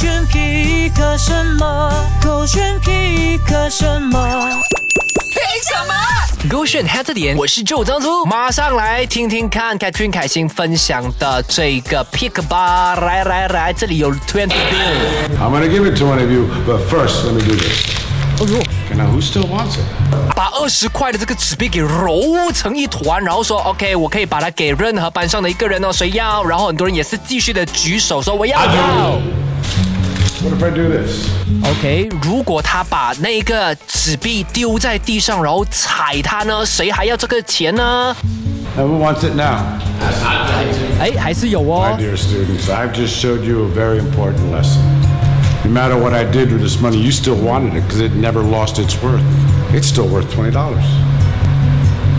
选皮克什么？勾选皮克什么？凭什么？勾选 head 点，我是周张粗，马上来听听看 Catherine 凯欣分享的这个 pick 吧，来来来，这里有 twenty bill。I'm gonna give it to one of you, but first let me do this. Okay, now who still wants it? 把二十块的这个纸币给揉成一团，然后说 OK，我可以把它给任何班上的一个人哦，谁要？然后很多人也是继续的举手说我要。要 What if I do this? OK，如果他把那个纸币丢在地上，然后踩它呢，谁还要这个钱呢？ And who wants it now? 哎，还是有 My 哦。 dear students, I've just showed you a very important lesson. No matter what I did with this money, you still wanted it because it never lost its worth. It's still worth $20.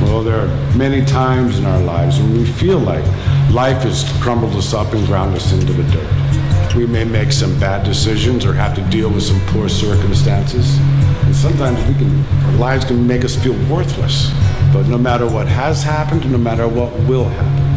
Well, there are many times in our lives when we feel like life has crumbled us up and ground us into the dirt. We may make some bad decisions or have to deal with some poor circumstances. And sometimes we can, our lives can make us feel worthless. But no matter what has happened, no matter what will happen,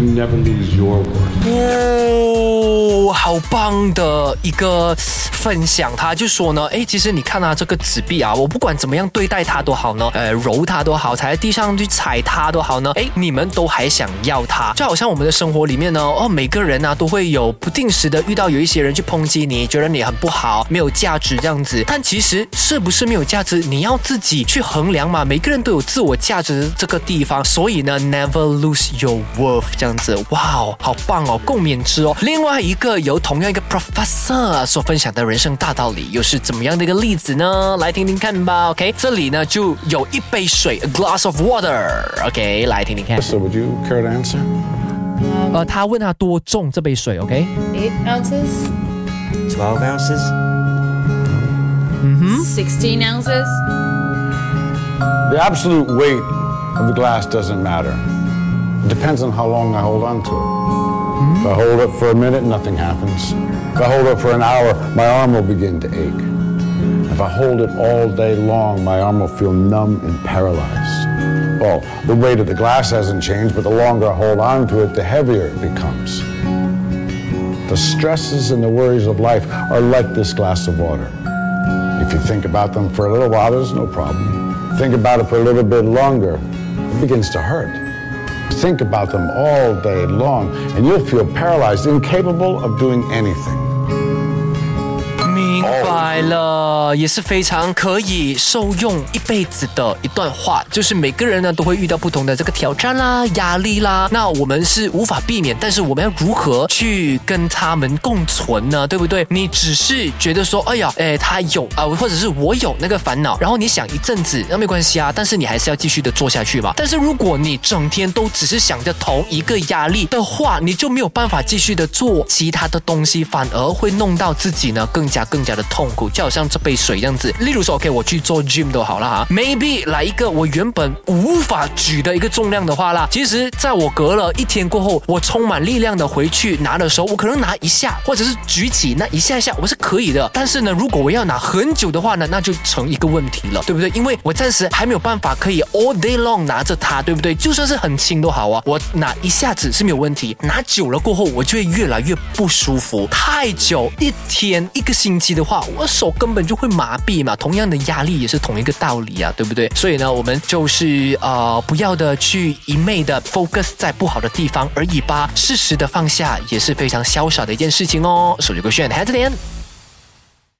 never lose your worth. 哦，好棒的一个分享，他就说呢，哎，其实你看啊，这个纸币啊，我不管怎么样对待它都好呢，呃，揉它都好，踩在地上去踩它都好呢，哎，你们都还想要它，就好像我们的生活里面呢，哦，每个人啊都会有不定时的遇到有一些人去抨击你，觉得你很不好，没有价值这样子，但其实是不是没有价值，你要自己去衡量嘛，每个人都有自我价值这个地方，所以呢，never lose your worth 这样子，哇哦，好棒哦，共勉之哦。另外一个由同样一个 professor 所分享的人生大道理，又是怎么样的一个例子呢？来听听看吧。OK，这里呢就有一杯水，a glass of water。OK，来听听看。So, would you care to answer? 呃，他问他多重这杯水？OK，Eight ounces? Twelve ounces? 嗯哼。Sixteen ounces? The absolute weight of the glass doesn't matter. Depends on how long I hold on to it. If I hold it for a minute, nothing happens. If I hold it for an hour, my arm will begin to ache. If I hold it all day long, my arm will feel numb and paralyzed. Well, the weight of the glass hasn't changed, but the longer I hold on to it, the heavier it becomes. The stresses and the worries of life are like this glass of water. If you think about them for a little while, there's no problem. Think about it for a little bit longer, it begins to hurt. Think about them all day long, and you'll feel paralyzed, incapable of doing anything. 明白了，也是非常可以受用一辈子的一段话。就是每个人呢都会遇到不同的这个挑战啦、压力啦，那我们是无法避免，但是我们要如何去跟他们共存呢？对不对？你只是觉得说，哎呀，哎，他有啊、或者是我有那个烦恼，然后你想一阵子，那没关系啊，但是你还是要继续的做下去嘛。但是如果你整天都只是想着同一个压力的话，你就没有办法继续的做其他的东西，反而会弄到自己呢更加更加的痛苦，就好像这杯水这样子。例如说，OK，我去做 gym 都好了哈，maybe 来一个我原本无法举的一个重量的话啦，其实在我隔了一天过后，我充满力量的回去拿的时候，我可能拿一下，或者是举起那一下下，我是可以的。但是呢，如果我要拿很久的话呢，那就成一个问题了，对不对？因为我暂时还没有办法可以 all day long 拿着它，对不对？就算是很轻都好啊，我拿一下子是没有问题，拿久了过后，我就会越来越不舒服。太久，一天一个星期的话，我手根本就会麻痹嘛。同样的压力也是同一个道理啊，对不对？所以呢，我们就是呃，不要的去一昧的 focus 在不好的地方而已吧，适时的放下也是非常潇洒的一件事情哦。手机勾选 head 点。